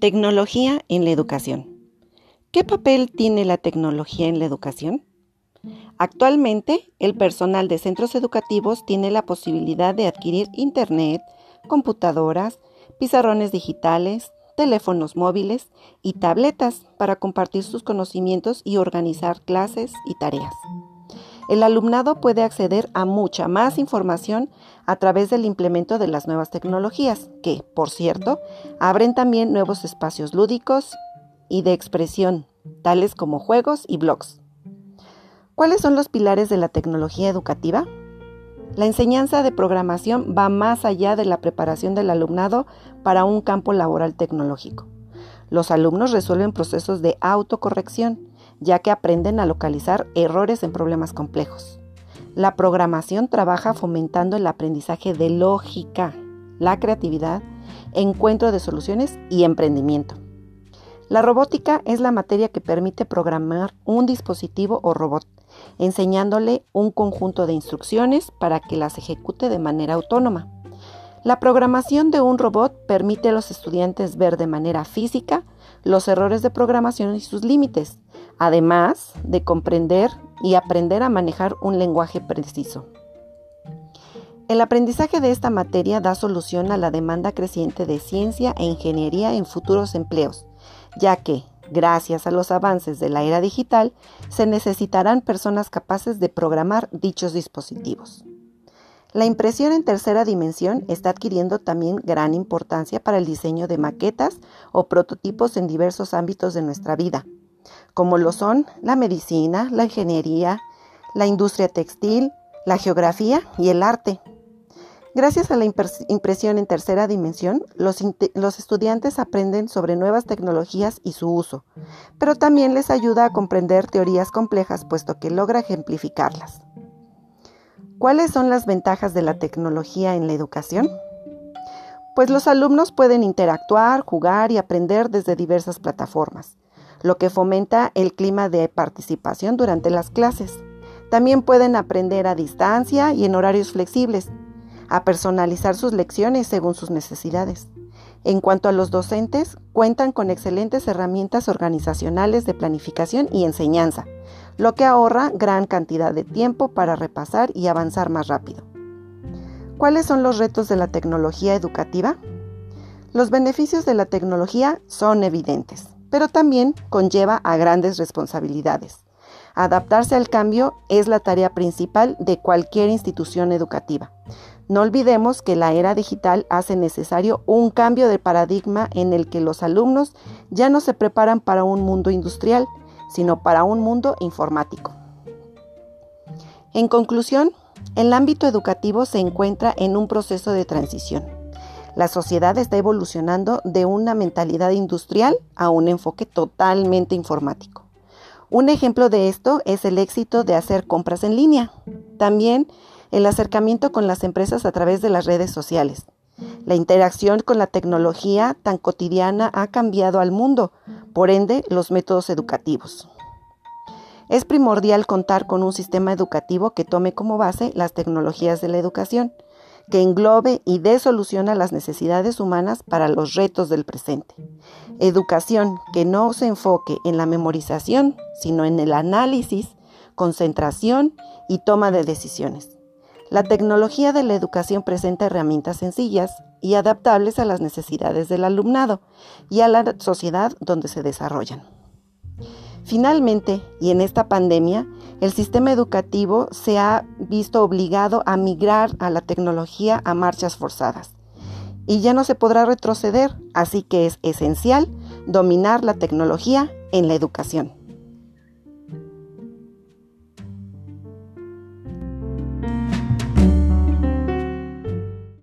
Tecnología en la educación. ¿Qué papel tiene la tecnología en la educación? Actualmente, el personal de centros educativos tiene la posibilidad de adquirir Internet, computadoras, pizarrones digitales, teléfonos móviles y tabletas para compartir sus conocimientos y organizar clases y tareas. El alumnado puede acceder a mucha más información a través del implemento de las nuevas tecnologías, que, por cierto, abren también nuevos espacios lúdicos y de expresión, tales como juegos y blogs. ¿Cuáles son los pilares de la tecnología educativa? La enseñanza de programación va más allá de la preparación del alumnado para un campo laboral tecnológico. Los alumnos resuelven procesos de autocorrección, ya que aprenden a localizar errores en problemas complejos. La programación trabaja fomentando el aprendizaje de lógica, la creatividad, encuentro de soluciones y emprendimiento. La robótica es la materia que permite programar un dispositivo o robot, enseñándole un conjunto de instrucciones para que las ejecute de manera autónoma. La programación de un robot permite a los estudiantes ver de manera física los errores de programación y sus límites, además de comprender y aprender a manejar un lenguaje preciso. El aprendizaje de esta materia da solución a la demanda creciente de ciencia e ingeniería en futuros empleos, ya que, gracias a los avances de la era digital, se necesitarán personas capaces de programar dichos dispositivos. La impresión en tercera dimensión está adquiriendo también gran importancia para el diseño de maquetas o prototipos en diversos ámbitos de nuestra vida, como lo son la medicina, la ingeniería, la industria textil, la geografía y el arte. Gracias a la impresión en tercera dimensión, los, estudiantes aprenden sobre nuevas tecnologías y su uso, pero también les ayuda a comprender teorías complejas puesto que logra ejemplificarlas. ¿Cuáles son las ventajas de la tecnología en la educación? Pues los alumnos pueden interactuar, jugar y aprender desde diversas plataformas, lo que fomenta el clima de participación durante las clases. También pueden aprender a distancia y en horarios flexibles, a personalizar sus lecciones según sus necesidades. En cuanto a los docentes, cuentan con excelentes herramientas organizacionales de planificación y enseñanza, lo que ahorra gran cantidad de tiempo para repasar y avanzar más rápido. ¿Cuáles son los retos de la tecnología educativa? Los beneficios de la tecnología son evidentes, pero también conlleva a grandes responsabilidades. Adaptarse al cambio es la tarea principal de cualquier institución educativa. No olvidemos que la era digital hace necesario un cambio de paradigma en el que los alumnos ya no se preparan para un mundo industrial, sino para un mundo informático. En conclusión, el ámbito educativo se encuentra en un proceso de transición. La sociedad está evolucionando de una mentalidad industrial a un enfoque totalmente informático. Un ejemplo de esto es el éxito de hacer compras en línea. También el acercamiento con las empresas a través de las redes sociales. La interacción con la tecnología tan cotidiana ha cambiado al mundo, por ende los métodos educativos. Es primordial contar con un sistema educativo que tome como base las tecnologías de la educación, que englobe y dé solución a las necesidades humanas para los retos del presente. Educación que no se enfoque en la memorización, sino en el análisis, concentración y toma de decisiones. La tecnología de la educación presenta herramientas sencillas y adaptables a las necesidades del alumnado y a la sociedad donde se desarrollan. Finalmente, y en esta pandemia, el sistema educativo se ha visto obligado a migrar a la tecnología a marchas forzadas y ya no se podrá retroceder, así que es esencial dominar la tecnología en la educación.